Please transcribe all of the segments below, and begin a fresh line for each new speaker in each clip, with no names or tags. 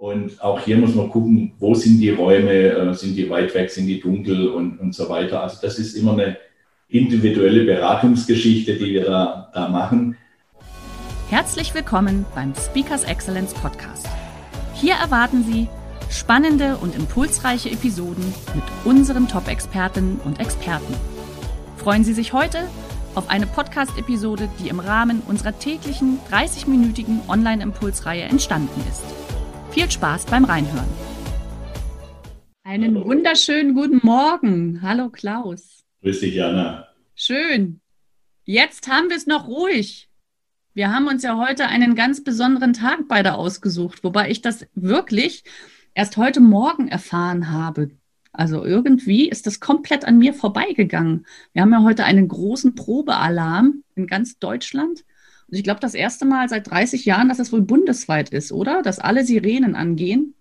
Und auch hier muss man gucken, wo sind die Räume, äh, sind die weit weg, sind die dunkel und, und so weiter. Also das ist immer eine individuelle Beratungsgeschichte, die wir da, da machen.
Herzlich willkommen beim Speakers Excellence Podcast. Hier erwarten Sie spannende und impulsreiche Episoden mit unseren Top-Expertinnen und Experten. Freuen Sie sich heute auf eine Podcast-Episode, die im Rahmen unserer täglichen 30-minütigen Online-Impulsreihe entstanden ist. Viel Spaß beim Reinhören. Einen wunderschönen guten Morgen. Hallo Klaus.
Grüß dich, Jana.
Schön. Jetzt haben wir es noch ruhig. Wir haben uns ja heute einen ganz besonderen Tag beide ausgesucht, wobei ich das wirklich erst heute Morgen erfahren habe. Also irgendwie ist das komplett an mir vorbeigegangen. Wir haben ja heute einen großen Probealarm in ganz Deutschland ich glaube, das erste Mal seit 30 Jahren, dass es wohl bundesweit ist, oder? Dass alle Sirenen angehen.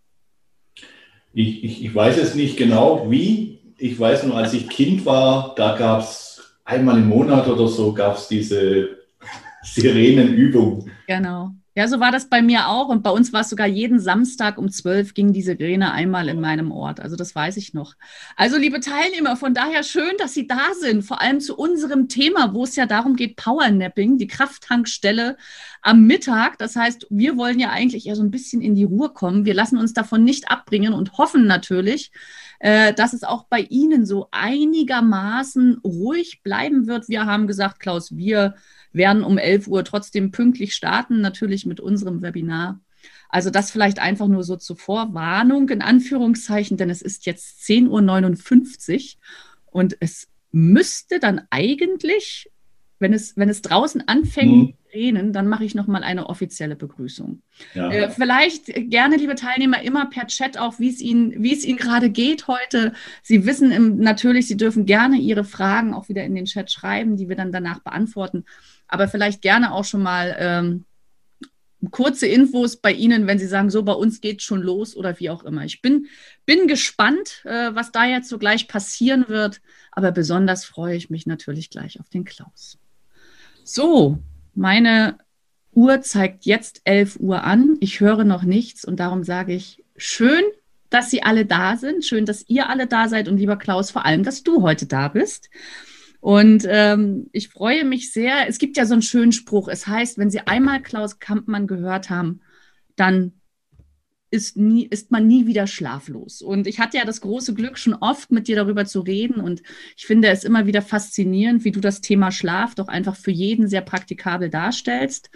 Ich, ich, ich weiß es nicht genau, wie. Ich weiß nur, als ich Kind war, da gab es einmal im Monat oder so, gab es diese Sirenenübung.
Genau. Ja, so war das bei mir auch. Und bei uns war es sogar jeden Samstag um 12 ging diese Sirene einmal in meinem Ort. Also das weiß ich noch. Also liebe Teilnehmer, von daher schön, dass Sie da sind. Vor allem zu unserem Thema, wo es ja darum geht, Powernapping, die Krafttankstelle am Mittag. Das heißt, wir wollen ja eigentlich eher so ein bisschen in die Ruhe kommen. Wir lassen uns davon nicht abbringen und hoffen natürlich, äh, dass es auch bei Ihnen so einigermaßen ruhig bleiben wird. Wir haben gesagt, Klaus, wir werden um 11 Uhr trotzdem pünktlich starten, natürlich mit unserem Webinar. Also das vielleicht einfach nur so zur Vorwarnung in Anführungszeichen, denn es ist jetzt 10.59 Uhr und es müsste dann eigentlich, wenn es, wenn es draußen anfängt, mhm. Reden, dann mache ich nochmal eine offizielle Begrüßung. Ja. Äh, vielleicht gerne, liebe Teilnehmer, immer per Chat auch, wie es Ihnen, wie es Ihnen gerade geht heute. Sie wissen im, natürlich, Sie dürfen gerne Ihre Fragen auch wieder in den Chat schreiben, die wir dann danach beantworten. Aber vielleicht gerne auch schon mal ähm, kurze Infos bei Ihnen, wenn Sie sagen, so bei uns geht schon los oder wie auch immer. Ich bin, bin gespannt, äh, was da jetzt so gleich passieren wird. Aber besonders freue ich mich natürlich gleich auf den Klaus. So, meine Uhr zeigt jetzt 11 Uhr an. Ich höre noch nichts und darum sage ich, schön, dass Sie alle da sind. Schön, dass ihr alle da seid und lieber Klaus, vor allem, dass du heute da bist. Und ähm, ich freue mich sehr. Es gibt ja so einen schönen Spruch. Es heißt, wenn Sie einmal Klaus Kampmann gehört haben, dann ist, nie, ist man nie wieder schlaflos. Und ich hatte ja das große Glück, schon oft mit dir darüber zu reden. Und ich finde es immer wieder faszinierend, wie du das Thema Schlaf doch einfach für jeden sehr praktikabel darstellst.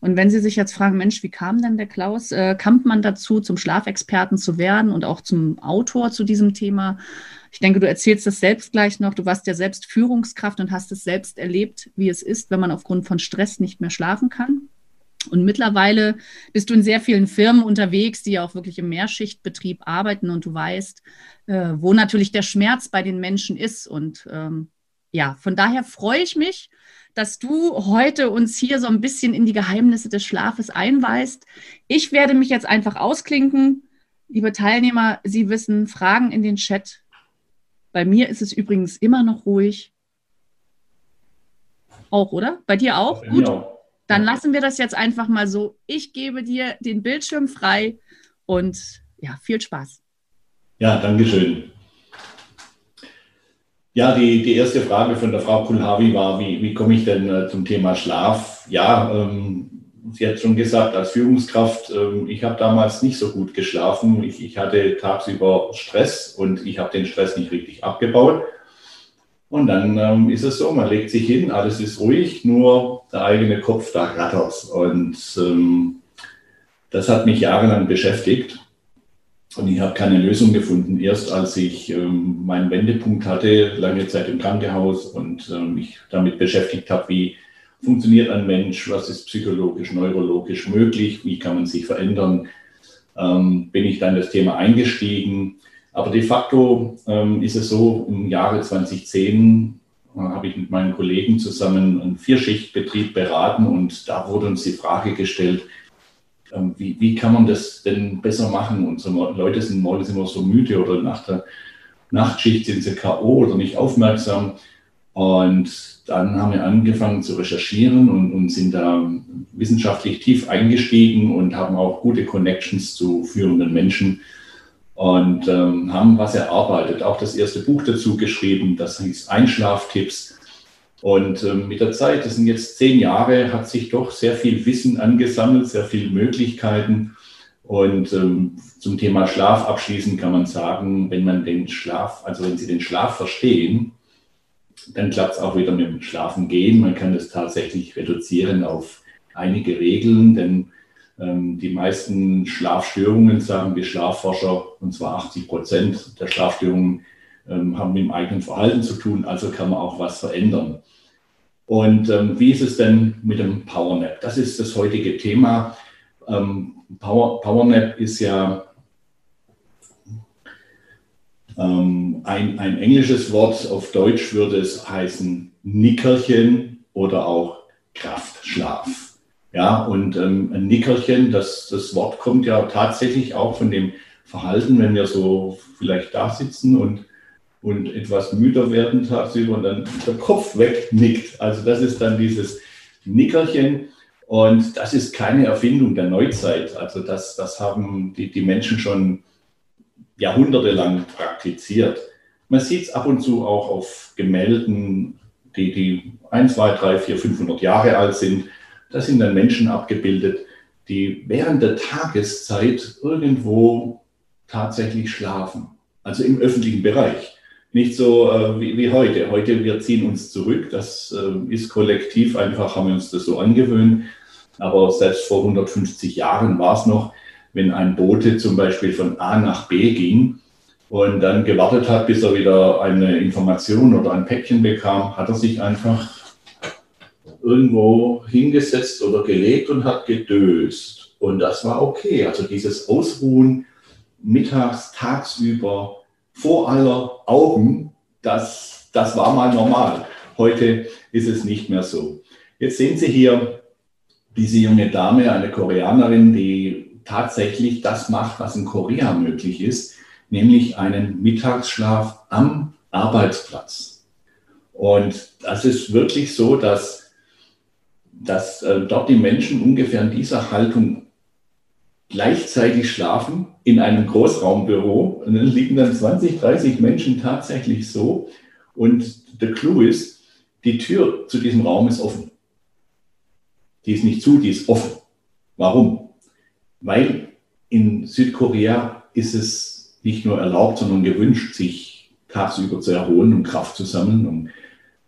Und wenn Sie sich jetzt fragen, Mensch, wie kam denn der Klaus äh, Kampmann dazu, zum Schlafexperten zu werden und auch zum Autor zu diesem Thema? Ich denke, du erzählst das selbst gleich noch. Du warst ja selbst Führungskraft und hast es selbst erlebt, wie es ist, wenn man aufgrund von Stress nicht mehr schlafen kann. Und mittlerweile bist du in sehr vielen Firmen unterwegs, die ja auch wirklich im Mehrschichtbetrieb arbeiten und du weißt, äh, wo natürlich der Schmerz bei den Menschen ist. Und ähm, ja, von daher freue ich mich, dass du heute uns hier so ein bisschen in die Geheimnisse des Schlafes einweist. Ich werde mich jetzt einfach ausklinken. Liebe Teilnehmer, Sie wissen, Fragen in den Chat. Bei mir ist es übrigens immer noch ruhig. Auch, oder? Bei dir auch? Bei Gut. Auch. Dann lassen wir das jetzt einfach mal so. Ich gebe dir den Bildschirm frei und ja, viel Spaß.
Ja, danke schön. Ja, die, die erste Frage von der Frau Kulhavi war, wie, wie komme ich denn äh, zum Thema Schlaf? Ja, ähm, sie hat schon gesagt, als Führungskraft, ähm, ich habe damals nicht so gut geschlafen. Ich, ich hatte tagsüber Stress und ich habe den Stress nicht richtig abgebaut. Und dann ähm, ist es so, man legt sich hin, alles ist ruhig, nur der eigene Kopf, da rattert. Und ähm, das hat mich jahrelang beschäftigt. Und ich habe keine Lösung gefunden. Erst als ich ähm, meinen Wendepunkt hatte, lange Zeit im Krankenhaus und ähm, mich damit beschäftigt habe, wie funktioniert ein Mensch, was ist psychologisch, neurologisch möglich, wie kann man sich verändern, ähm, bin ich dann das Thema eingestiegen. Aber de facto ähm, ist es so, im Jahre 2010 äh, habe ich mit meinen Kollegen zusammen einen Vierschichtbetrieb beraten und da wurde uns die Frage gestellt, ähm, wie, wie kann man das denn besser machen? Unsere Leute sind morgens immer so müde oder nach der Nachtschicht sind sie K.O. oder nicht aufmerksam. Und dann haben wir angefangen zu recherchieren und, und, sind da wissenschaftlich tief eingestiegen und haben auch gute Connections zu führenden Menschen und ähm, haben was erarbeitet. Auch das erste Buch dazu geschrieben, das hieß Einschlaftipps. Und ähm, mit der Zeit, das sind jetzt zehn Jahre, hat sich doch sehr viel Wissen angesammelt, sehr viele Möglichkeiten. Und ähm, zum Thema Schlaf abschließend kann man sagen, wenn man den Schlaf, also wenn Sie den Schlaf verstehen, dann klappt es auch wieder mit dem Schlafen gehen. Man kann das tatsächlich reduzieren auf einige Regeln, denn die meisten Schlafstörungen, sagen die Schlafforscher, und zwar 80 Prozent der Schlafstörungen ähm, haben mit dem eigenen Verhalten zu tun, also kann man auch was verändern. Und ähm, wie ist es denn mit dem Powernap? Das ist das heutige Thema. Ähm, Power, Powernap ist ja ähm, ein, ein englisches Wort. Auf Deutsch würde es heißen Nickerchen oder auch Kraftschlaf. Ja, und ähm, ein Nickerchen, das, das Wort kommt ja tatsächlich auch von dem Verhalten, wenn wir so vielleicht da sitzen und, und etwas müder werden tagsüber und dann der Kopf wegnickt. Also das ist dann dieses Nickerchen. Und das ist keine Erfindung der Neuzeit. Also das, das haben die, die Menschen schon jahrhundertelang praktiziert. Man sieht es ab und zu auch auf Gemälden, die, die 1, 2, 3, 4, 500 Jahre alt sind. Da sind dann Menschen abgebildet, die während der Tageszeit irgendwo tatsächlich schlafen. Also im öffentlichen Bereich. Nicht so äh, wie, wie, heute. Heute, wir ziehen uns zurück. Das äh, ist kollektiv einfach, haben wir uns das so angewöhnt. Aber selbst vor 150 Jahren war es noch, wenn ein Bote zum Beispiel von A nach B ging und dann gewartet hat, bis er wieder eine Information oder ein Päckchen bekam, hat er sich einfach irgendwo hingesetzt oder gelegt und hat gedöst. Und das war okay. Also dieses Ausruhen mittags, tagsüber, vor aller Augen, das, das war mal normal. Heute ist es nicht mehr so. Jetzt sehen Sie hier diese junge Dame, eine Koreanerin, die tatsächlich das macht, was in Korea möglich ist, nämlich einen Mittagsschlaf am Arbeitsplatz. Und das ist wirklich so, dass, dass äh, dort die Menschen ungefähr in dieser Haltung gleichzeitig schlafen in einem Großraumbüro. Und dann liegen dann 20, 30 Menschen tatsächlich so. Und der Clou ist, die Tür zu diesem Raum ist offen. Die ist nicht zu, die ist offen. Warum? Weil in Südkorea ist es nicht nur erlaubt, sondern gewünscht, sich tagsüber zu erholen, um Kraft zu sammeln, um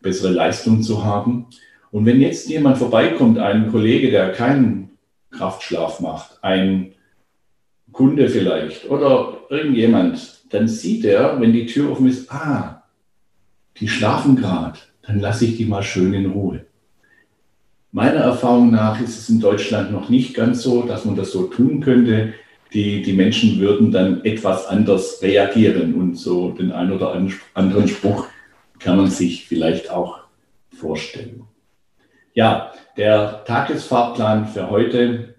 bessere Leistung zu haben. Und wenn jetzt jemand vorbeikommt, ein Kollege, der keinen Kraftschlaf macht, ein Kunde vielleicht oder irgendjemand, dann sieht er, wenn die Tür offen ist, ah, die schlafen gerade, dann lasse ich die mal schön in Ruhe. Meiner Erfahrung nach ist es in Deutschland noch nicht ganz so, dass man das so tun könnte. Die, die Menschen würden dann etwas anders reagieren und so den einen oder anderen Spruch kann man sich vielleicht auch vorstellen. Ja, der Tagesfahrplan für heute,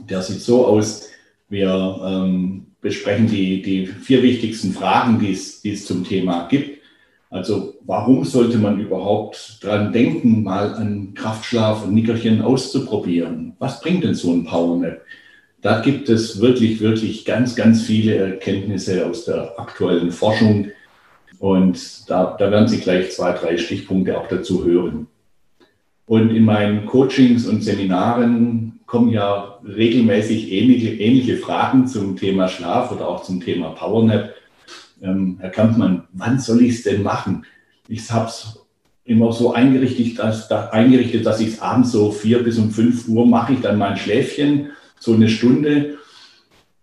der sieht so aus. Wir ähm, besprechen die, die vier wichtigsten Fragen, die es, die es zum Thema gibt. Also warum sollte man überhaupt dran denken, mal einen Kraftschlaf und Nickerchen auszuprobieren? Was bringt denn so ein Powernap? Da gibt es wirklich, wirklich ganz, ganz viele Erkenntnisse aus der aktuellen Forschung. Und da, da werden Sie gleich zwei, drei Stichpunkte auch dazu hören. Und in meinen Coachings und Seminaren kommen ja regelmäßig ähnliche, ähnliche Fragen zum Thema Schlaf oder auch zum Thema Powernap ähm, Herr Kampmann, wann soll ich es denn machen? Ich habe es immer so eingerichtet, dass, da, eingerichtet, dass ich es abends so vier bis um fünf Uhr mache ich dann mein Schläfchen, so eine Stunde.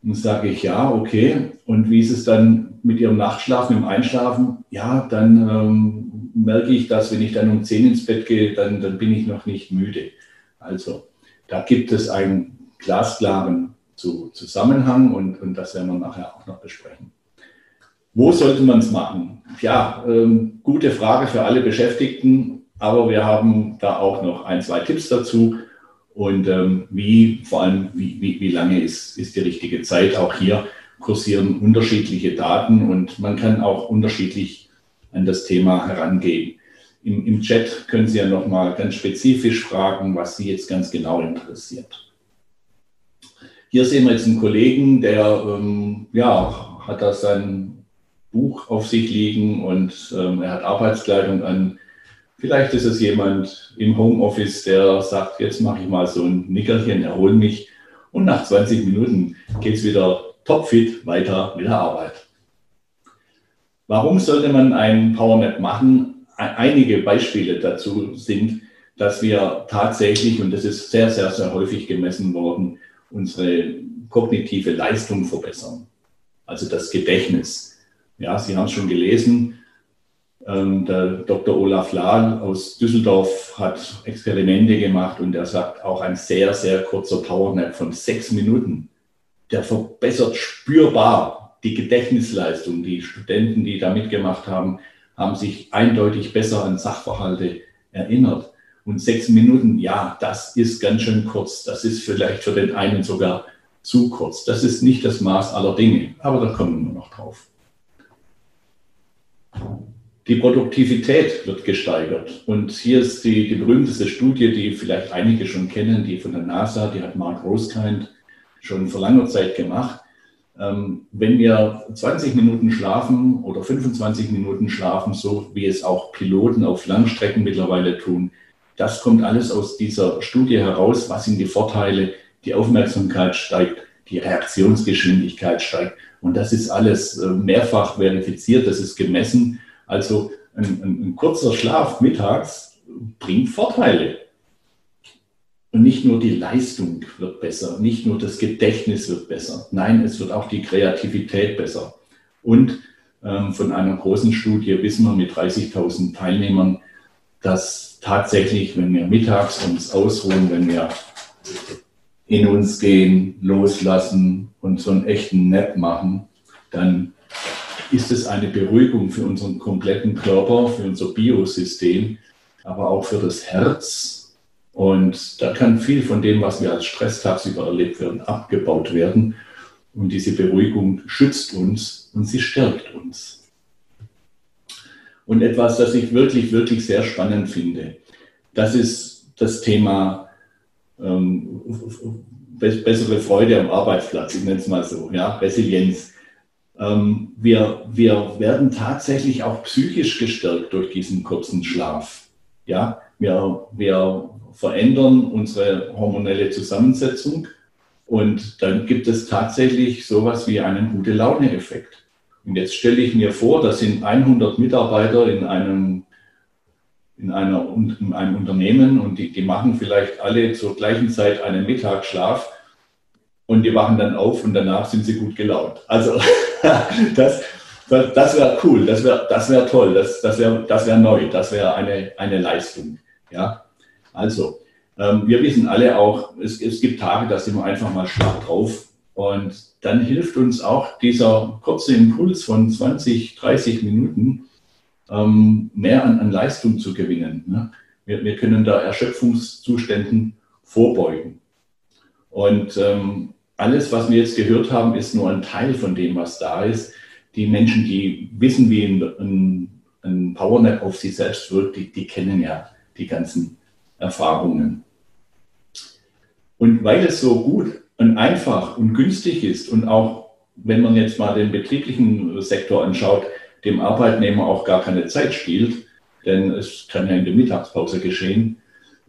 Und sage ich, ja, okay. Und wie ist es dann mit Ihrem Nachtschlafen, im Einschlafen? Ja, dann ähm, merke ich, dass wenn ich dann um zehn ins Bett gehe, dann, dann bin ich noch nicht müde. Also da gibt es einen glasklaren zu Zusammenhang und, und das werden wir nachher auch noch besprechen. Wo sollte man es machen? Ja, ähm, gute Frage für alle Beschäftigten, aber wir haben da auch noch ein, zwei Tipps dazu und ähm, wie, vor allem, wie, wie, wie lange ist, ist die richtige Zeit. Auch hier kursieren unterschiedliche Daten und man kann auch unterschiedlich an das Thema herangehen. Im, im Chat können Sie ja nochmal ganz spezifisch fragen, was Sie jetzt ganz genau interessiert. Hier sehen wir jetzt einen Kollegen, der ähm, ja, hat da sein Buch auf sich liegen und ähm, er hat Arbeitskleidung an. Vielleicht ist es jemand im Homeoffice, der sagt, jetzt mache ich mal so ein Nickerchen, erhole mich und nach 20 Minuten geht es wieder topfit weiter mit der Arbeit. Warum sollte man einen Powernap machen? Einige Beispiele dazu sind, dass wir tatsächlich, und das ist sehr, sehr, sehr häufig gemessen worden, unsere kognitive Leistung verbessern, also das Gedächtnis. Ja, Sie haben es schon gelesen, ähm, der Dr. Olaf Lahl aus Düsseldorf hat Experimente gemacht und er sagt, auch ein sehr, sehr kurzer Powernap von sechs Minuten, der verbessert spürbar die Gedächtnisleistung. Die Studenten, die da mitgemacht haben, haben sich eindeutig besser an Sachverhalte erinnert. Und sechs Minuten, ja, das ist ganz schön kurz. Das ist vielleicht für den einen sogar zu kurz. Das ist nicht das Maß aller Dinge, aber da kommen wir noch drauf. Die Produktivität wird gesteigert. Und hier ist die, die berühmteste Studie, die vielleicht einige schon kennen, die von der NASA, die hat Mark Rosekind schon vor langer Zeit gemacht. Ähm, wenn wir 20 Minuten schlafen oder 25 Minuten schlafen, so wie es auch Piloten auf Langstrecken mittlerweile tun, das kommt alles aus dieser Studie heraus. Was sind die Vorteile? Die Aufmerksamkeit steigt, die Reaktionsgeschwindigkeit steigt. Und das ist alles äh, mehrfach verifiziert, das ist gemessen. Also ein, ein, ein kurzer Schlaf mittags bringt Vorteile. Und nicht nur die Leistung wird besser, nicht nur das Gedächtnis wird besser. Nein, es wird auch die Kreativität besser. Und ähm, von einer großen Studie wissen wir mit 30.000 Teilnehmern, dass tatsächlich, wenn wir mittags uns ausruhen, wenn wir in uns gehen, loslassen und so einen echten Nap machen, dann ist es eine Beruhigung für unseren kompletten Körper, für unser Biosystem, aber auch für das Herz. Und da kann viel von dem, was wir als Stress tagsüber erlebt werden, abgebaut werden. Und diese Beruhigung schützt uns und sie stärkt uns. Und etwas, das ich wirklich, wirklich sehr spannend finde, das ist das Thema ähm, bessere Freude am Arbeitsplatz, ich nenne es mal so, ja, Resilienz. Ähm, wir, wir werden tatsächlich auch psychisch gestärkt durch diesen kurzen Schlaf. Ja, wir, wir verändern unsere hormonelle Zusammensetzung und dann gibt es tatsächlich sowas wie einen gute Laune-Effekt. Und jetzt stelle ich mir vor, das sind 100 Mitarbeiter in einem, in einer, in einem Unternehmen und die, die machen vielleicht alle zur gleichen Zeit einen Mittagsschlaf und die wachen dann auf und danach sind sie gut gelaunt. Also das, das, das wäre cool, das wäre das wär toll, das, das wäre das wär neu, das wäre eine, eine Leistung. Ja? Also, ähm, wir wissen alle auch, es, es gibt Tage, da sind wir einfach mal schwach drauf und dann hilft uns auch dieser kurze Impuls von 20, 30 Minuten, ähm, mehr an, an, Leistung zu gewinnen. Ne? Wir, wir, können da Erschöpfungszuständen vorbeugen. Und ähm, alles, was wir jetzt gehört haben, ist nur ein Teil von dem, was da ist. Die Menschen, die wissen, wie ein, ein, ein Powernap auf sie selbst wirkt, die, die kennen ja die ganzen Erfahrungen. Und weil es so gut und einfach und günstig ist und auch, wenn man jetzt mal den betrieblichen Sektor anschaut, dem Arbeitnehmer auch gar keine Zeit spielt, denn es kann ja in der Mittagspause geschehen,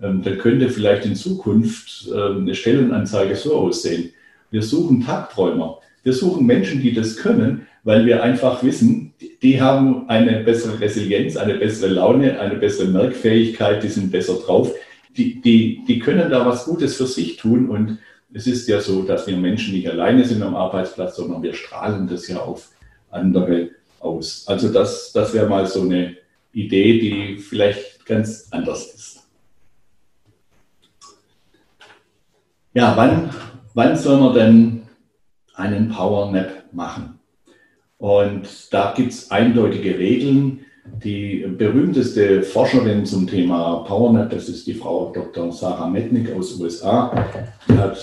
ähm, dann könnte vielleicht in Zukunft ähm, eine Stellenanzeige so aussehen. Wir suchen Tagträumer. Wir suchen Menschen, die das können, weil wir einfach wissen, die haben eine bessere Resilienz, eine bessere Laune, eine bessere Merkfähigkeit, die sind besser drauf. Die, die, die können da was Gutes für sich tun und es ist ja so, dass wir Menschen nicht alleine sind am Arbeitsplatz, sondern wir strahlen das ja auf andere aus. Also das, das wäre mal so eine Idee, die vielleicht ganz anders ist. Ja, wann, wann soll man denn einen Power Nap machen? Und da gibt es eindeutige Regeln. Die berühmteste Forscherin zum Thema PowerNap, das ist die Frau Dr. Sarah Metnick aus USA, die hat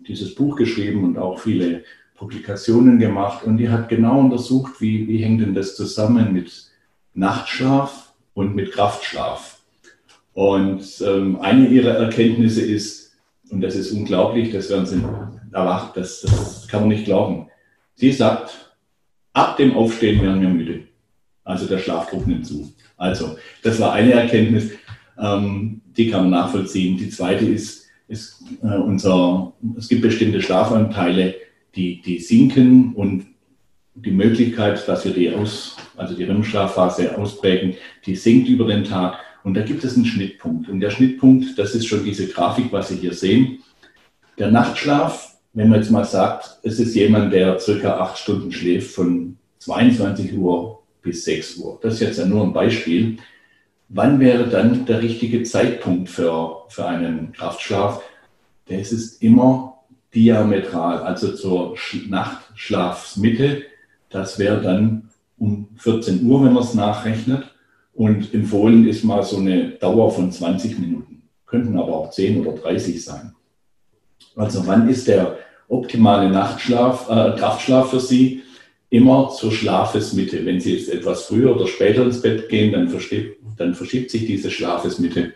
dieses Buch geschrieben und auch viele Publikationen gemacht und die hat genau untersucht, wie, wie hängt denn das zusammen mit Nachtschlaf und mit Kraftschlaf. Und ähm, eine ihrer Erkenntnisse ist, und das ist unglaublich, das werden Sie erwacht, das, das kann man nicht glauben. Sie sagt, ab dem Aufstehen werden wir müde. Also der Schlafdruck nimmt zu. Also, das war eine Erkenntnis, ähm, die kann man nachvollziehen. Die zweite ist, ist äh, unser, es gibt bestimmte Schlafanteile, die, die sinken und die Möglichkeit, dass wir die aus, also die REM-Schlafphase ausprägen, die sinkt über den Tag. Und da gibt es einen Schnittpunkt. Und der Schnittpunkt, das ist schon diese Grafik, was Sie hier sehen. Der Nachtschlaf, wenn man jetzt mal sagt, es ist jemand, der circa acht Stunden schläft, von 22 Uhr bis 6 Uhr. Das ist jetzt ja nur ein Beispiel. Wann wäre dann der richtige Zeitpunkt für, für einen Kraftschlaf? Das ist immer diametral, also zur Nachtschlafsmitte. Das wäre dann um 14 Uhr, wenn man es nachrechnet. Und empfohlen ist mal so eine Dauer von 20 Minuten. Könnten aber auch 10 oder 30 sein. Also wann ist der optimale Nachtschlaf, äh, Kraftschlaf für Sie? immer zur Schlafesmitte. Wenn Sie jetzt etwas früher oder später ins Bett gehen, dann, dann verschiebt sich diese Schlafesmitte.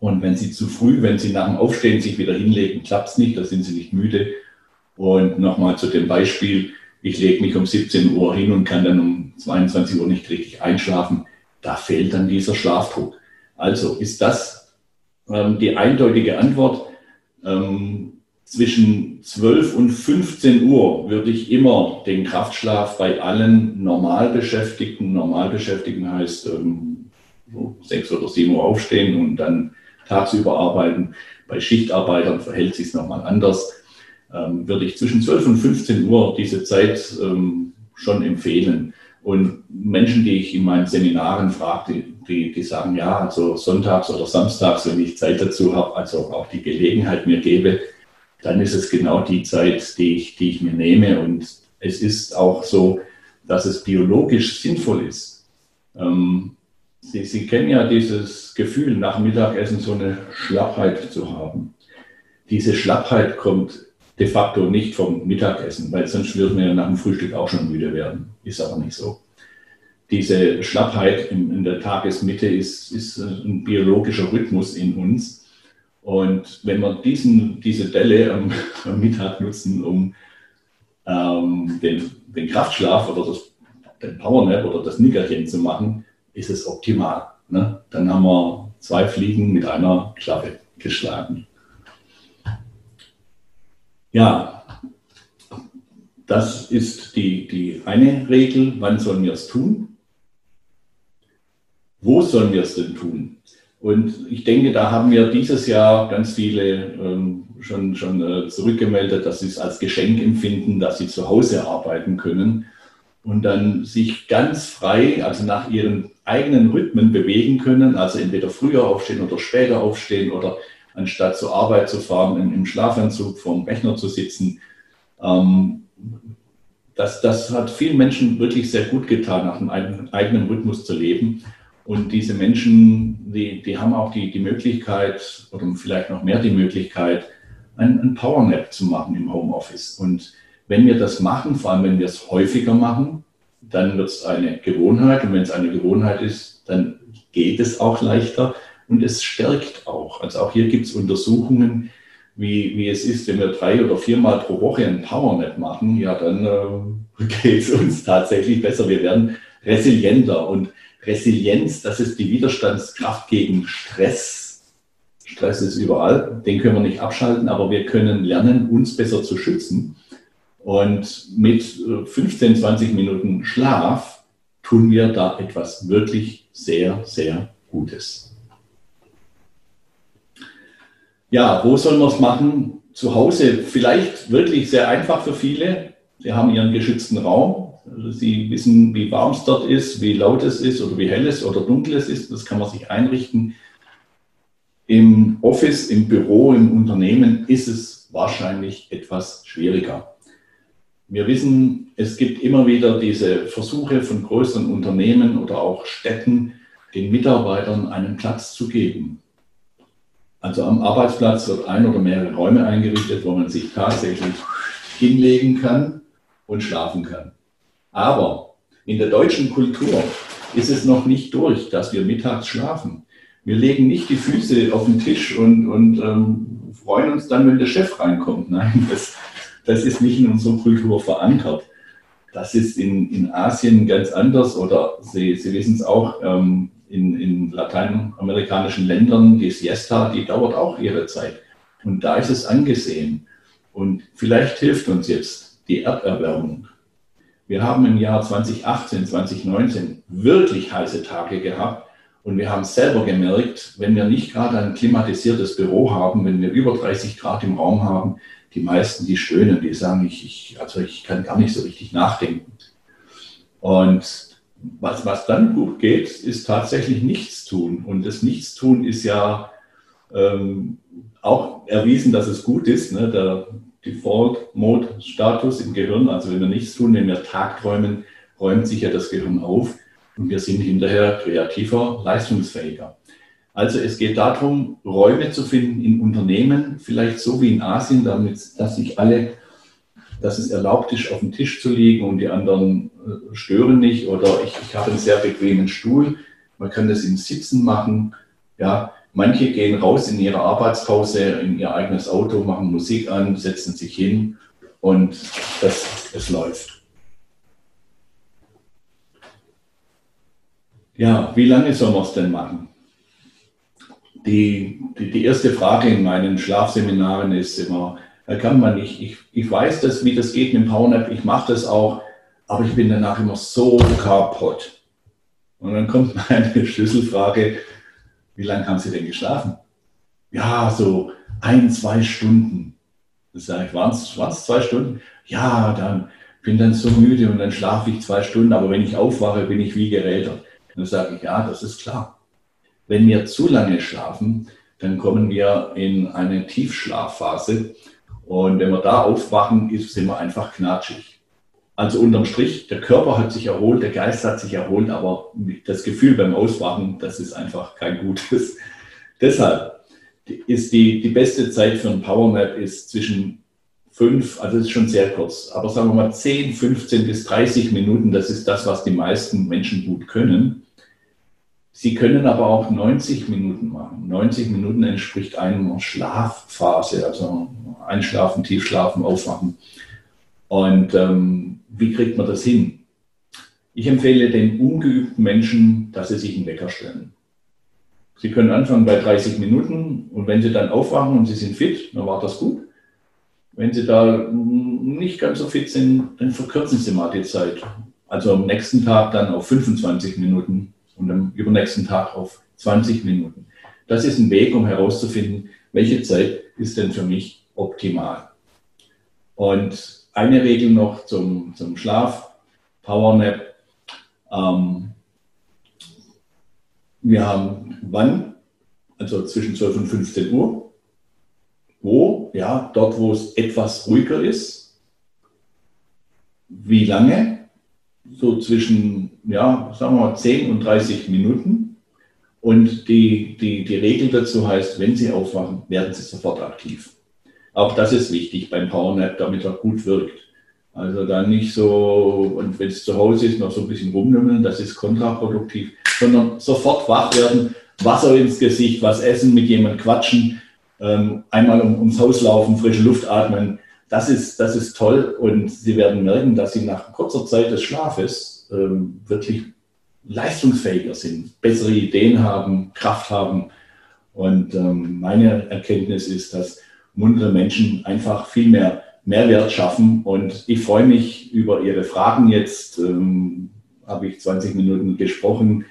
Und wenn Sie zu früh, wenn Sie nach dem Aufstehen sich wieder hinlegen, klappt es nicht, da sind Sie nicht müde. Und nochmal zu dem Beispiel, ich lege mich um 17 Uhr hin und kann dann um 22 Uhr nicht richtig einschlafen. Da fehlt dann dieser Schlafdruck. Also ist das ähm, die eindeutige Antwort. Ähm, zwischen 12 und 15 Uhr würde ich immer den Kraftschlaf bei allen Normalbeschäftigten, Normalbeschäftigten heißt ähm, so 6 oder 7 Uhr aufstehen und dann tagsüber arbeiten. Bei Schichtarbeitern verhält sich es nochmal anders. Ähm, würde ich zwischen 12 und 15 Uhr diese Zeit ähm, schon empfehlen. Und Menschen, die ich in meinen Seminaren frage, die, die sagen, ja, also sonntags oder samstags, wenn ich Zeit dazu habe, also auch die Gelegenheit mir gebe, dann ist es genau die Zeit, die ich, die ich mir nehme. Und es ist auch so, dass es biologisch sinnvoll ist. Ähm, Sie, Sie kennen ja dieses Gefühl, nach Mittagessen so eine Schlappheit zu haben. Diese Schlappheit kommt de facto nicht vom Mittagessen, weil sonst würden wir nach dem Frühstück auch schon müde werden. Ist aber nicht so. Diese Schlappheit in, in der Tagesmitte ist, ist ein biologischer Rhythmus in uns und wenn wir diesen, diese Delle am, am Mittag nutzen, um ähm, den, den Kraftschlaf oder das, den Powernap oder das Nickerchen zu machen, ist es optimal. Ne? Dann haben wir zwei Fliegen mit einer Klappe geschlagen. Ja, das ist die, die eine Regel. Wann sollen wir es tun? Wo sollen wir es denn tun? Und ich denke, da haben wir dieses Jahr ganz viele ähm, schon, schon äh, zurückgemeldet, dass sie es als Geschenk empfinden, dass sie zu Hause arbeiten können und dann sich ganz frei, also nach ihren eigenen Rhythmen bewegen können, also entweder früher aufstehen oder später aufstehen oder anstatt zur Arbeit zu fahren, im, im Schlafanzug vorm Rechner zu sitzen. Ähm, das, das hat vielen Menschen wirklich sehr gut getan, nach einem eigenen Rhythmus zu leben. Und diese Menschen, die, die haben auch die, die Möglichkeit oder vielleicht noch mehr die Möglichkeit, ein, ein Powernap zu machen im Homeoffice. Und wenn wir das machen, vor allem wenn wir es häufiger machen, dann wird es eine Gewohnheit. Und wenn es eine Gewohnheit ist, dann geht es auch leichter und es stärkt auch. Also auch hier gibt es Untersuchungen, wie, wie es ist, wenn wir drei oder viermal pro Woche ein Powernap machen, ja, dann äh, geht es uns tatsächlich besser. Wir werden resilienter und Resilienz, das ist die Widerstandskraft gegen Stress. Stress ist überall, den können wir nicht abschalten, aber wir können lernen, uns besser zu schützen. Und mit 15, 20 Minuten Schlaf tun wir da etwas wirklich sehr, sehr Gutes. Ja, wo sollen wir es machen? Zu Hause vielleicht wirklich sehr einfach für viele. Sie haben ihren geschützten Raum, Sie wissen, wie warm es dort ist, wie laut es ist oder wie hell es oder dunkel es ist. Das kann man sich einrichten. Im Office, im Büro, im Unternehmen ist es wahrscheinlich etwas schwieriger. Wir wissen, es gibt immer wieder diese Versuche von größeren Unternehmen oder auch Städten, den Mitarbeitern einen Platz zu geben. Also am Arbeitsplatz wird ein oder mehrere Räume eingerichtet, wo man sich tatsächlich hinlegen kann und schlafen kann. Aber in der deutschen Kultur ist es noch nicht durch, dass wir mittags schlafen. Wir legen nicht die Füße auf den Tisch und, und ähm, freuen uns dann, wenn der Chef reinkommt. Nein, das, das ist nicht in unserer Kultur verankert. Das ist in, in Asien ganz anders oder Sie, Sie wissen es auch, ähm, in, in lateinamerikanischen Ländern, die Siesta, die dauert auch ihre Zeit. Und da ist es angesehen. Und vielleicht hilft uns jetzt die Erderwärmung. Wir haben im Jahr 2018, 2019 wirklich heiße Tage gehabt. Und wir haben selber gemerkt, wenn wir nicht gerade ein klimatisiertes Büro haben, wenn wir über 30 Grad im Raum haben, die meisten, die stöhnen, die sagen, ich, ich, also ich kann gar nicht so richtig nachdenken. Und was, was dann gut geht, ist tatsächlich nichts tun. Und das Nichtstun ist ja ähm, auch erwiesen, dass es gut ist. Ne? Der Default-Mode-Status im Gehirn, also wenn wir nichts tun, wenn wir tagträumen, räumt sich ja das Gehirn auf und wir sind hinterher kreativer, leistungsfähiger. Also es geht darum, Räume zu finden in Unternehmen, vielleicht so wie in Asien, damit, dass sich alle, dass es erlaubt ist, auf dem Tisch zu liegen und die anderen äh, stören nicht oder ich, ich habe einen sehr bequemen Stuhl. Man kann das im Sitzen machen. Ja, manche gehen raus in ihre Arbeitspause, in ihr eigenes Auto, machen Musik an, setzen sich hin und das, es läuft. Ja, wie lange soll man es denn machen? Die, die, die, erste Frage in meinen Schlafseminaren ist immer, da kann man nicht, ich, ich weiß das, wie das geht mit dem Powernap, ich mache das auch, aber ich bin danach immer so kaputt. Und dann kommt meine Schlüsselfrage, wie lange haben Sie denn geschlafen? Ja, so ein, zwei Stunden. Das sage ich, waren es zwei Stunden? Ja, dann bin dann so müde und dann schlafe ich zwei Stunden, aber wenn ich aufwache, bin ich wie gerädert. Dann sage ich, ja, das ist klar. Wenn wir zu lange schlafen, dann kommen wir in eine Tiefschlafphase. Und wenn wir da aufwachen, sind wir einfach knatschig. Also unterm Strich, der Körper hat sich erholt, der Geist hat sich erholt, aber das Gefühl beim Auswachen, das ist einfach kein gutes. Deshalb ist die, die beste Zeit für ein Powernap ist zwischen fünf, also ist schon sehr kurz, aber sagen wir mal 10, 15 bis 30 Minuten, das ist das, was die meisten Menschen gut können. Sie können aber auch 90 Minuten machen. 90 Minuten entspricht einer Schlafphase, also Einschlafen, Tiefschlafen, Aufwachen. Und ähm, wie kriegt man das hin? Ich empfehle den ungeübten Menschen, dass sie sich einen Wecker stellen. Sie können anfangen bei 30 Minuten und wenn Sie dann aufwachen und Sie sind fit, dann war das gut. Wenn Sie da nicht ganz so fit sind, dann verkürzen Sie mal die Zeit. Also am nächsten Tag dann auf 25 Minuten und am übernächsten Tag auf 20 Minuten. Das ist ein Weg, um herauszufinden, welche Zeit ist denn für mich optimal. Und eine Regel noch zum, zum Schlaf, Powernap. Ähm, wir haben wann, also zwischen 12 und 15 Uhr. Wo? Ja, dort, wo es etwas ruhiger ist. Wie lange? So zwischen ja, sagen wir mal 10 und 30 Minuten. Und die, die, die Regel dazu heißt, wenn Sie aufwachen, werden Sie sofort aktiv. Auch das ist wichtig beim Powernap, damit er gut wirkt. Also dann nicht so, und wenn es zu Hause ist, noch so ein bisschen rumnümmeln, das ist kontraproduktiv, sondern sofort wach werden, Wasser ins Gesicht, was essen, mit jemandem quatschen, ähm, einmal um, ums Haus laufen, frische Luft atmen. Das ist, das ist toll und Sie werden merken, dass Sie nach kurzer Zeit des Schlafes ähm, wirklich leistungsfähiger sind, bessere Ideen haben, Kraft haben. Und ähm, meine Erkenntnis ist, dass muntere Menschen einfach viel mehr Mehrwert schaffen. Und ich freue mich über Ihre Fragen. Jetzt ähm, habe ich 20 Minuten gesprochen.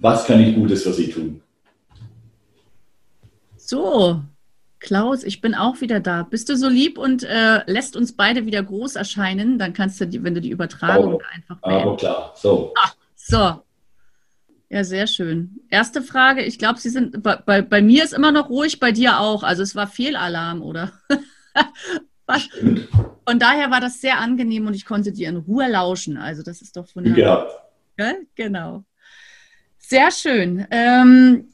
Was kann ich Gutes für Sie tun?
So, Klaus, ich bin auch wieder da. Bist du so lieb und äh, lässt uns beide wieder groß erscheinen? Dann kannst du, die, wenn du die Übertragung
aber, einfach beenden. Aber klar, so.
Ach, so. Ja, sehr schön. Erste Frage, ich glaube, Sie sind, bei, bei, bei, mir ist immer noch ruhig, bei dir auch. Also es war Fehlalarm, oder? Von daher war das sehr angenehm und ich konnte dir in Ruhe lauschen. Also das ist doch wunderbar. Ja. Genau. Sehr schön. Ähm,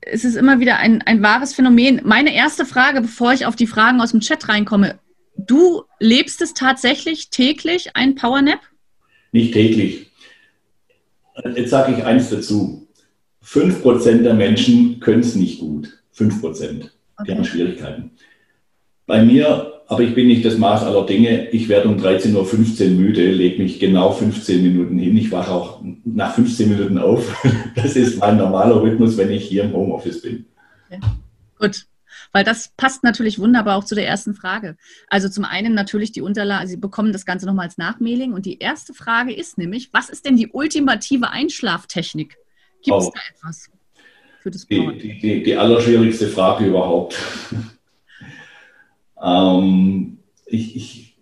es ist immer wieder ein, ein wahres Phänomen. Meine erste Frage, bevor ich auf die Fragen aus dem Chat reinkomme. Du lebst es tatsächlich täglich, ein Powernap?
Nicht täglich. Jetzt sage ich eins dazu. 5% der Menschen können es nicht gut. 5%. Okay. Die haben Schwierigkeiten. Bei mir, aber ich bin nicht das Maß aller Dinge, ich werde um 13.15 Uhr müde, lege mich genau 15 Minuten hin. Ich wache auch nach 15 Minuten auf. Das ist mein normaler Rhythmus, wenn ich hier im Homeoffice bin.
Okay. Gut, weil das passt natürlich wunderbar auch zu der ersten Frage. Also zum einen natürlich die Unterlagen, Sie bekommen das Ganze nochmal als Nachmailing. Und die erste Frage ist nämlich, was ist denn die ultimative Einschlaftechnik? Gibt es oh. da etwas
für das die, die, die, die allerschwierigste Frage überhaupt. ähm, ich, ich,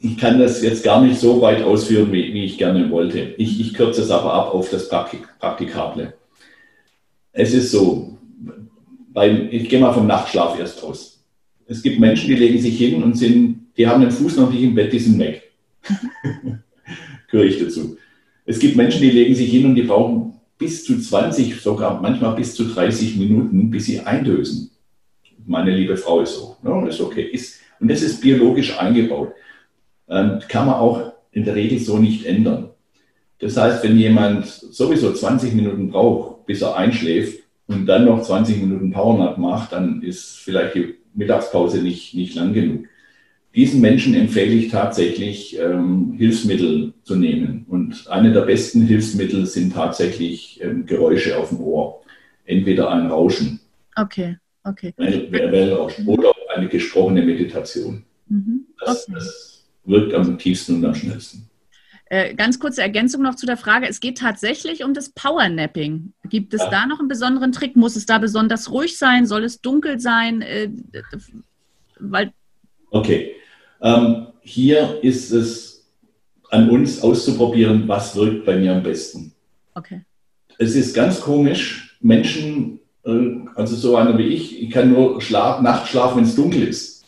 ich kann das jetzt gar nicht so weit ausführen, wie, wie ich gerne wollte. Ich, ich kürze es aber ab auf das Praktikable. Es ist so, beim, ich gehe mal vom Nachtschlaf erst aus. Es gibt Menschen, die legen sich hin und sind, die haben den Fuß noch nicht im Bett, die sind weg. Gehöre ich dazu. Es gibt Menschen, die legen sich hin und die brauchen bis zu 20, sogar manchmal bis zu 30 Minuten, bis sie eindösen. Meine liebe Frau ist so. No, ist okay. Ist, und das ist biologisch eingebaut. Ähm, kann man auch in der Regel so nicht ändern. Das heißt, wenn jemand sowieso 20 Minuten braucht, bis er einschläft, und dann noch 20 Minuten Powernap macht, dann ist vielleicht die Mittagspause nicht, nicht lang genug. Diesen Menschen empfehle ich tatsächlich, ähm, Hilfsmittel zu nehmen. Und eine der besten Hilfsmittel sind tatsächlich ähm, Geräusche auf dem Ohr. Entweder ein Rauschen.
Okay, okay.
Ein Wellenrauschen oder eine gesprochene Meditation. Mhm. Das, okay. das wirkt am tiefsten und am schnellsten.
Äh, ganz kurze Ergänzung noch zu der Frage. Es geht tatsächlich um das Powernapping. Gibt es ja. da noch einen besonderen Trick? Muss es da besonders ruhig sein? Soll es dunkel sein? Äh,
weil okay. Ähm, hier ist es an uns auszuprobieren, was wirkt bei mir am besten. Okay. Es ist ganz komisch. Menschen, äh, also so einer wie ich, ich kann nur Schlaf, Nacht schlafen, wenn es dunkel ist.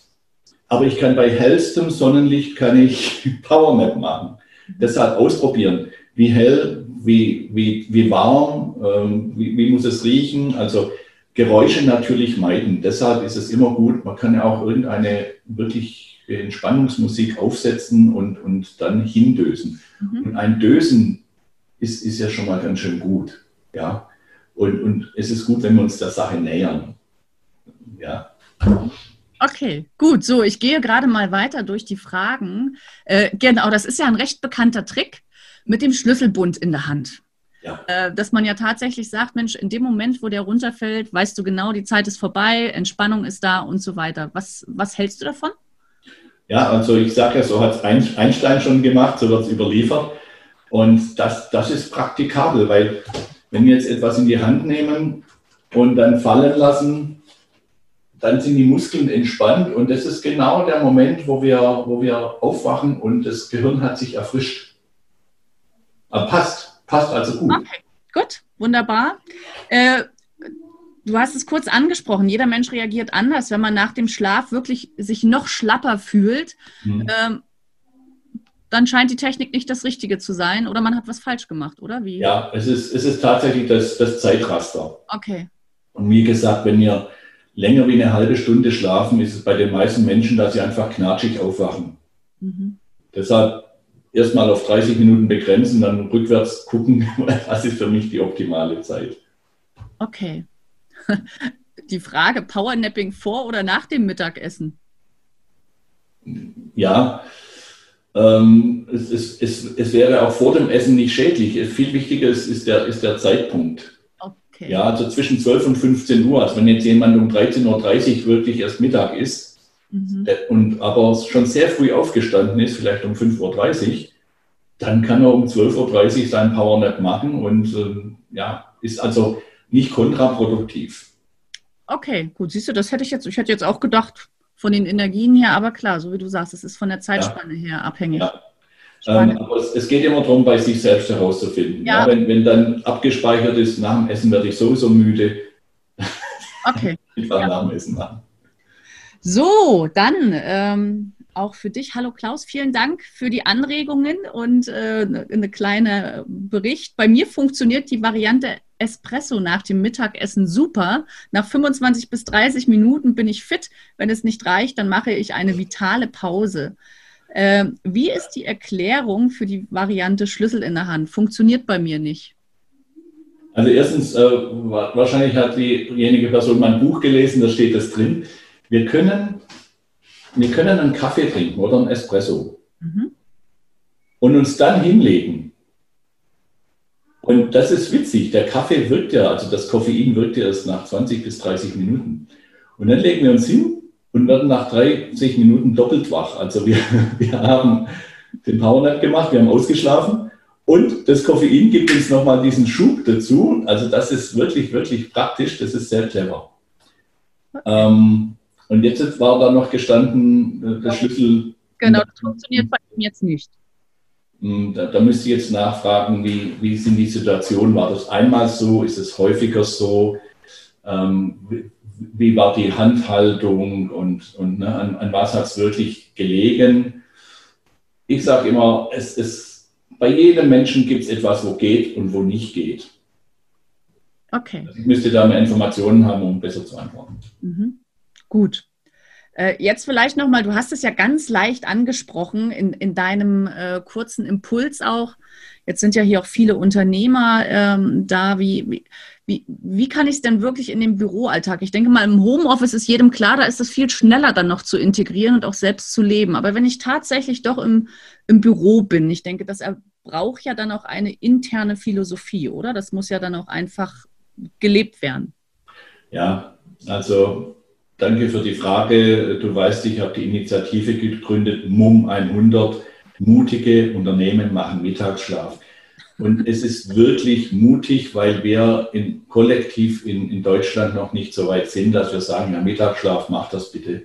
Aber ich kann bei hellstem Sonnenlicht kann ich Powernap machen. Deshalb ausprobieren, wie hell, wie, wie, wie warm, ähm, wie, wie muss es riechen. Also Geräusche natürlich meiden. Deshalb ist es immer gut, man kann ja auch irgendeine wirklich Entspannungsmusik aufsetzen und, und dann hindösen. Mhm. Und ein Dösen ist, ist ja schon mal ganz schön gut. Ja? Und, und es ist gut, wenn wir uns der Sache nähern. Ja.
Okay, gut. So, ich gehe gerade mal weiter durch die Fragen. Äh, genau, das ist ja ein recht bekannter Trick mit dem Schlüsselbund in der Hand. Ja. Äh, dass man ja tatsächlich sagt, Mensch, in dem Moment, wo der runterfällt, weißt du genau, die Zeit ist vorbei, Entspannung ist da und so weiter. Was, was hältst du davon?
Ja, also ich sage ja, so hat es Einstein schon gemacht, so wird es überliefert. Und das, das ist praktikabel, weil wenn wir jetzt etwas in die Hand nehmen und dann fallen lassen, dann sind die Muskeln entspannt und das ist genau der Moment, wo wir, wo wir aufwachen und das Gehirn hat sich erfrischt. Aber passt, passt also gut. Okay,
gut, wunderbar. Äh, du hast es kurz angesprochen, jeder Mensch reagiert anders, wenn man nach dem Schlaf wirklich sich noch schlapper fühlt. Mhm. Ähm, dann scheint die Technik nicht das Richtige zu sein oder man hat was falsch gemacht, oder wie?
Ja, es ist, es ist tatsächlich das, das Zeitraster.
Okay.
Und wie gesagt, wenn ihr länger wie eine halbe Stunde schlafen, ist es bei den meisten Menschen, dass sie einfach knatschig aufwachen. Mhm. Deshalb erstmal auf 30 Minuten begrenzen, dann rückwärts gucken, was ist für mich die optimale Zeit.
Okay. Die Frage, Powernapping vor oder nach dem Mittagessen?
Ja, ähm, es, es, es, es, wäre auch vor dem Essen nicht schädlich. Viel wichtiger ist, ist, der, ist der Zeitpunkt. Okay. Ja, also zwischen 12 und 15 Uhr. Also wenn jetzt jemand um 13.30 Uhr wirklich erst Mittag ist mhm. Äh, und aber schon sehr früh aufgestanden ist, vielleicht um 5.30 Uhr, dann kann er um 12.30 Uhr seinen Powernap machen und äh, ja, ist also nicht kontraproduktiv.
Okay, gut, siehst du, das hätte ich jetzt, ich hätte jetzt auch gedacht, von den Energien her, aber klar, so wie du sagst, es ist von der Zeitspanne ja. her abhängig. Ja.
Ähm, aber es, es, geht immer darum, bei sich selbst herauszufinden. Ja. Ja, wenn, wenn dann abgespeichert ist, nach dem Essen werde ich sowieso müde.
Okay. ich ja. nach dem Essen machen. So, dann ähm, auch für dich. Hallo Klaus, vielen Dank für die Anregungen und äh, eine kleine Bericht. Bei mir funktioniert die Variante Espresso nach dem Mittagessen super. Nach 25 bis 30 Minuten bin ich fit. Wenn es nicht reicht, dann mache ich eine vitale Pause. Äh, wie ist die Erklärung für die Variante Schlüssel in der Hand? Funktioniert bei mir nicht.
Also erstens, äh, wahrscheinlich hat diejenige Person mein Buch gelesen, da steht das drin. Wir können, wir können einen Kaffee trinken oder einen Espresso mhm. und uns dann hinlegen. Und das ist witzig. Der Kaffee wirkt ja, also das Koffein wirkt ja erst nach 20 bis 30 Minuten. Und dann legen wir uns hin und werden nach 30 Minuten doppelt wach. Also wir, wir haben den Powernap gemacht, wir haben ausgeschlafen und das Koffein gibt uns nochmal diesen Schub dazu. Also das ist wirklich, wirklich praktisch, das ist sehr clever. Ähm, und jetzt war da noch gestanden, äh, der Schlüssel.
Genau, das funktioniert bei ihm jetzt nicht.
Hm, da, da müsste ich jetzt nachfragen, wie, wie sind die Situationen? War das einmal so? Ist es häufiger so? Ähm, wie war die Handhaltung und, und ne, an, an, was hat es wirklich gelegen. Ich sage immer, es, es, bei jedem Menschen gibt es etwas, wo geht und wo nicht geht.
Okay.
Also ich müsste da mehr Informationen haben, um besser zu antworten.
Mhm. Gut. Äh, jetzt vielleicht nochmal, du hast es ja ganz leicht angesprochen in, in deinem äh, kurzen Impuls auch. Jetzt sind ja hier auch viele Unternehmer ähm, da. Wie, wie, wie, wie kann ich es denn wirklich in den Büroalltag? Ich denke mal, im Homeoffice ist jedem klar, da ist es viel schneller dann noch zu integrieren und auch selbst zu leben. Aber wenn ich tatsächlich doch im, im Büro bin, ich denke, das braucht ja dann auch eine interne Philosophie, oder? Das muss ja dann auch einfach gelebt werden.
Ja, also danke für die Frage. Du weißt, ich habe die Initiative gegründet, MUM 100. Mutige Unternehmen machen Mittagsschlaf. Und es ist wirklich mutig, weil wir in, kollektiv in, in Deutschland noch nicht so weit sind, dass wir sagen, ja, Mittagsschlaf, mach das bitte.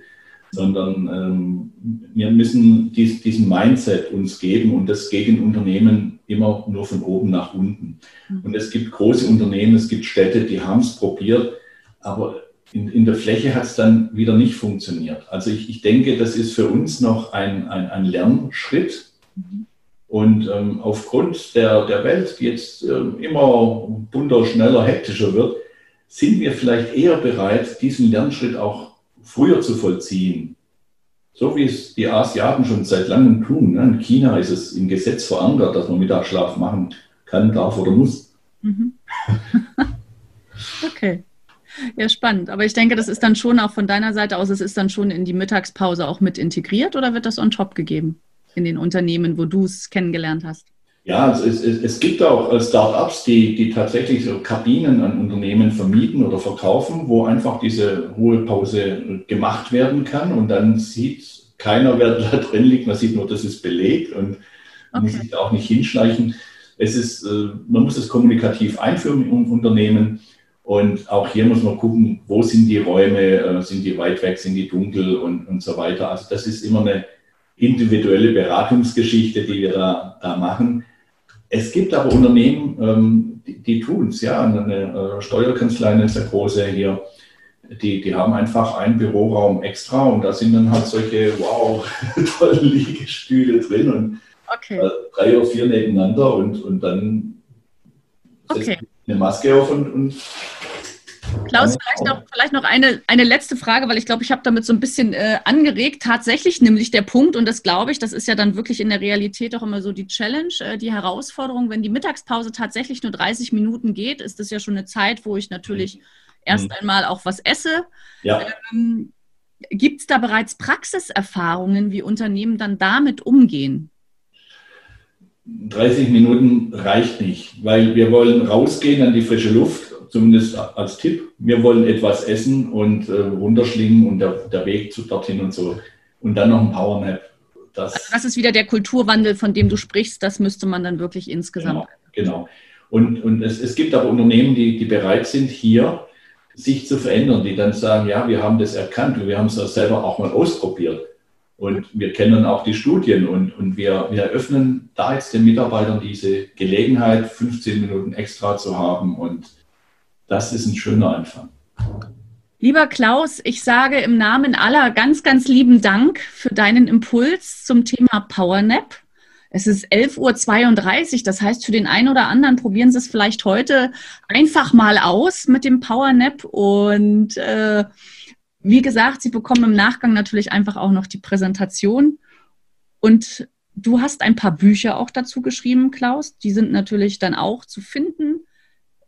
Sondern ähm, wir müssen dies, diesen Mindset uns geben und das geht in Unternehmen immer nur von oben nach unten. Mhm. Und es gibt große Unternehmen, es gibt Städte, die haben es probiert, aber in, in der Fläche hat es dann wieder nicht funktioniert. Also ich, ich denke, das ist für uns noch ein, ein, ein Lernschritt. Mhm und ähm, aufgrund der, der Welt, die jetzt ähm, immer bunter, schneller, hektischer wird, sind wir vielleicht eher bereit, diesen Lernschritt auch früher zu vollziehen. So wie es die Asiaten schon seit langem tun. Ne? In China ist es im Gesetz verankert, dass man Mittagsschlaf machen kann, darf oder muss. Mhm.
okay. Ja, spannend. Aber ich denke, das ist dann schon auch von deiner Seite aus, es ist dann schon in die Mittagspause auch mit integriert oder wird das on top gegeben? In den Unternehmen, wo du es kennengelernt hast?
Ja, es, es, es gibt auch äh, Startups, die, die tatsächlich so Kabinen an Unternehmen vermieten oder verkaufen, wo einfach diese Ruhepause gemacht werden kann und dann sieht keiner, wer da drin liegt, man sieht nur, das ist belegt und okay. muss sich da auch nicht hinschleichen. Es ist, äh, man muss es kommunikativ einführen im Unternehmen und auch hier muss man gucken, wo sind die Räume, äh, sind die weit weg, sind die dunkel und, und so weiter. Also das ist immer eine individuelle Beratungsgeschichte, die wir da, da machen. Es gibt aber Unternehmen, ähm, die, die tun es, ja. Eine äh, Steuerkanzlei, eine sehr große hier, die, die haben einfach einen Büroraum extra und da sind dann halt solche, wow, tolle Liegestühle drin und okay. äh, drei oder vier nebeneinander und, und dann
okay.
eine Maske auf und, und
Klaus, vielleicht noch, vielleicht noch eine, eine letzte Frage, weil ich glaube, ich habe damit so ein bisschen äh, angeregt. Tatsächlich nämlich der Punkt, und das glaube ich, das ist ja dann wirklich in der Realität auch immer so die Challenge, äh, die Herausforderung. Wenn die Mittagspause tatsächlich nur 30 Minuten geht, ist das ja schon eine Zeit, wo ich natürlich mhm. erst einmal auch was esse.
Ja.
Ähm, Gibt es da bereits Praxiserfahrungen, wie Unternehmen dann damit umgehen?
30 Minuten reicht nicht, weil wir wollen rausgehen an die frische Luft zumindest als Tipp. Wir wollen etwas essen und äh, runterschlingen und der, der Weg zu dorthin und so. Und dann noch ein Powernap.
Das, also das ist wieder der Kulturwandel, von dem du sprichst. Das müsste man dann wirklich insgesamt.
Genau. genau. Und, und es, es gibt aber Unternehmen, die, die bereit sind, hier sich zu verändern, die dann sagen, ja, wir haben das erkannt und wir haben es selber auch mal ausprobiert. Und wir kennen auch die Studien und, und wir, wir eröffnen da jetzt den Mitarbeitern diese Gelegenheit, 15 Minuten extra zu haben. Und das ist ein schöner Anfang.
Lieber Klaus, ich sage im Namen aller ganz, ganz lieben Dank für deinen Impuls zum Thema PowerNap. Es ist 11.32 Uhr, das heißt, für den einen oder anderen probieren Sie es vielleicht heute einfach mal aus mit dem PowerNap und äh, wie gesagt, Sie bekommen im Nachgang natürlich einfach auch noch die Präsentation. Und du hast ein paar Bücher auch dazu geschrieben, Klaus. Die sind natürlich dann auch zu finden.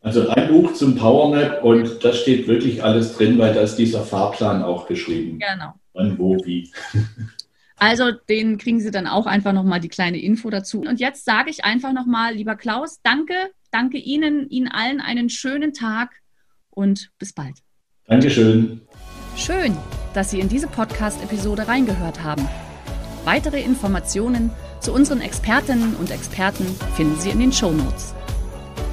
Also ein Buch zum Powernap und da steht wirklich alles drin, weil da ist dieser Fahrplan auch geschrieben.
Genau.
Wann, wo, wie.
Also den kriegen Sie dann auch einfach nochmal die kleine Info dazu. Und jetzt sage ich einfach nochmal, lieber Klaus, danke, danke Ihnen, Ihnen allen einen schönen Tag und bis bald.
Dankeschön.
Schön, dass Sie in diese Podcast-Episode reingehört haben. Weitere Informationen zu unseren Expertinnen und Experten finden Sie in den Show Notes.